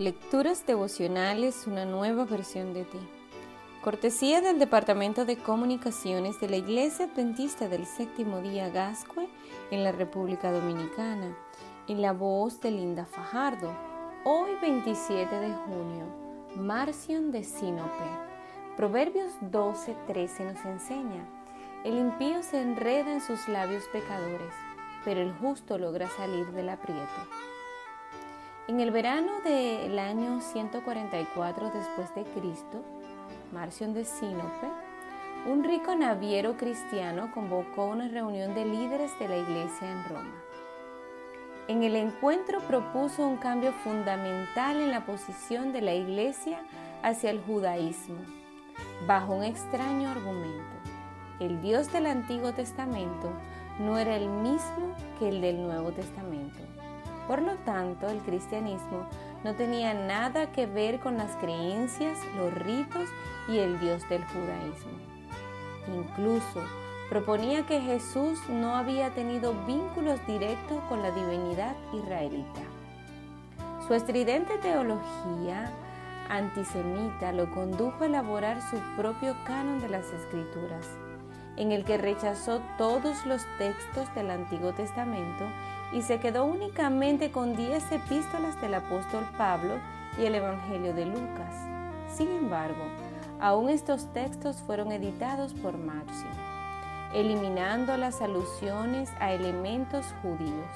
Lecturas devocionales, una nueva versión de ti. Cortesía del Departamento de Comunicaciones de la Iglesia Adventista del Séptimo Día Gascue en la República Dominicana, en la voz de Linda Fajardo. Hoy 27 de junio, Marción de Sinope. Proverbios 12:13 nos enseña, el impío se enreda en sus labios pecadores, pero el justo logra salir del aprieto. En el verano del año 144 después de Cristo, Marción de Sinope, un rico naviero cristiano convocó una reunión de líderes de la iglesia en Roma. En el encuentro propuso un cambio fundamental en la posición de la iglesia hacia el judaísmo, bajo un extraño argumento. El Dios del Antiguo Testamento no era el mismo que el del Nuevo Testamento. Por lo tanto, el cristianismo no tenía nada que ver con las creencias, los ritos y el Dios del judaísmo. Incluso proponía que Jesús no había tenido vínculos directos con la divinidad israelita. Su estridente teología antisemita lo condujo a elaborar su propio canon de las escrituras, en el que rechazó todos los textos del Antiguo Testamento y se quedó únicamente con 10 epístolas del apóstol Pablo y el Evangelio de Lucas. Sin embargo, aún estos textos fueron editados por Marcio, eliminando las alusiones a elementos judíos.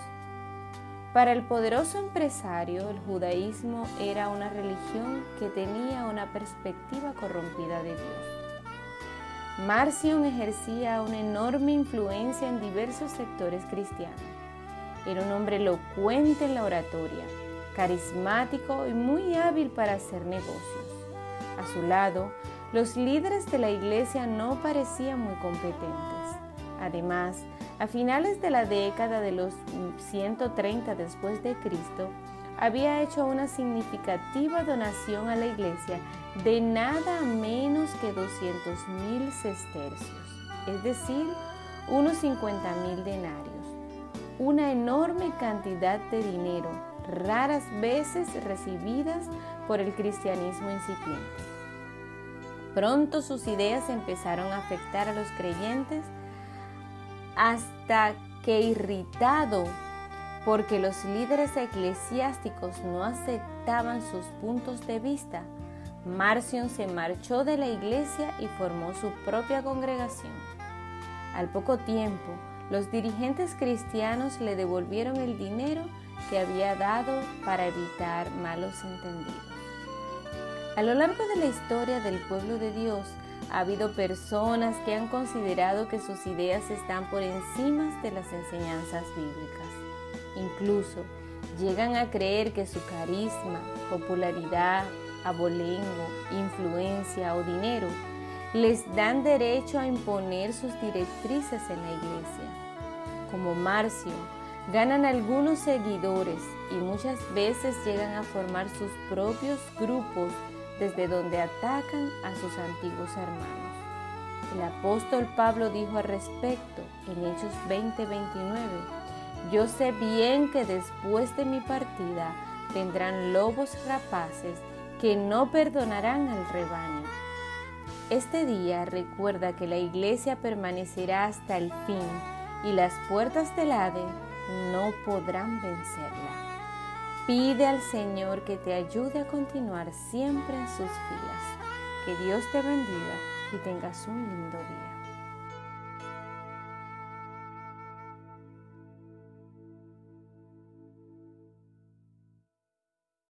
Para el poderoso empresario, el judaísmo era una religión que tenía una perspectiva corrompida de Dios. Marcion ejercía una enorme influencia en diversos sectores cristianos era un hombre elocuente en la oratoria, carismático y muy hábil para hacer negocios. A su lado, los líderes de la iglesia no parecían muy competentes. Además, a finales de la década de los 130 después de Cristo, había hecho una significativa donación a la iglesia de nada menos que 200 mil sestercios, es decir, unos 50 mil denarios una enorme cantidad de dinero, raras veces recibidas por el cristianismo incipiente. Pronto sus ideas empezaron a afectar a los creyentes hasta que irritado porque los líderes eclesiásticos no aceptaban sus puntos de vista, Marcion se marchó de la iglesia y formó su propia congregación. Al poco tiempo, los dirigentes cristianos le devolvieron el dinero que había dado para evitar malos entendidos. A lo largo de la historia del pueblo de Dios, ha habido personas que han considerado que sus ideas están por encima de las enseñanzas bíblicas. Incluso llegan a creer que su carisma, popularidad, abolengo, influencia o dinero les dan derecho a imponer sus directrices en la iglesia. Como Marcio, ganan algunos seguidores y muchas veces llegan a formar sus propios grupos desde donde atacan a sus antiguos hermanos. El apóstol Pablo dijo al respecto en Hechos 20:29, yo sé bien que después de mi partida vendrán lobos rapaces que no perdonarán al rebaño. Este día recuerda que la iglesia permanecerá hasta el fin y las puertas del Hade no podrán vencerla. Pide al Señor que te ayude a continuar siempre en sus filas. Que Dios te bendiga y tengas un lindo día.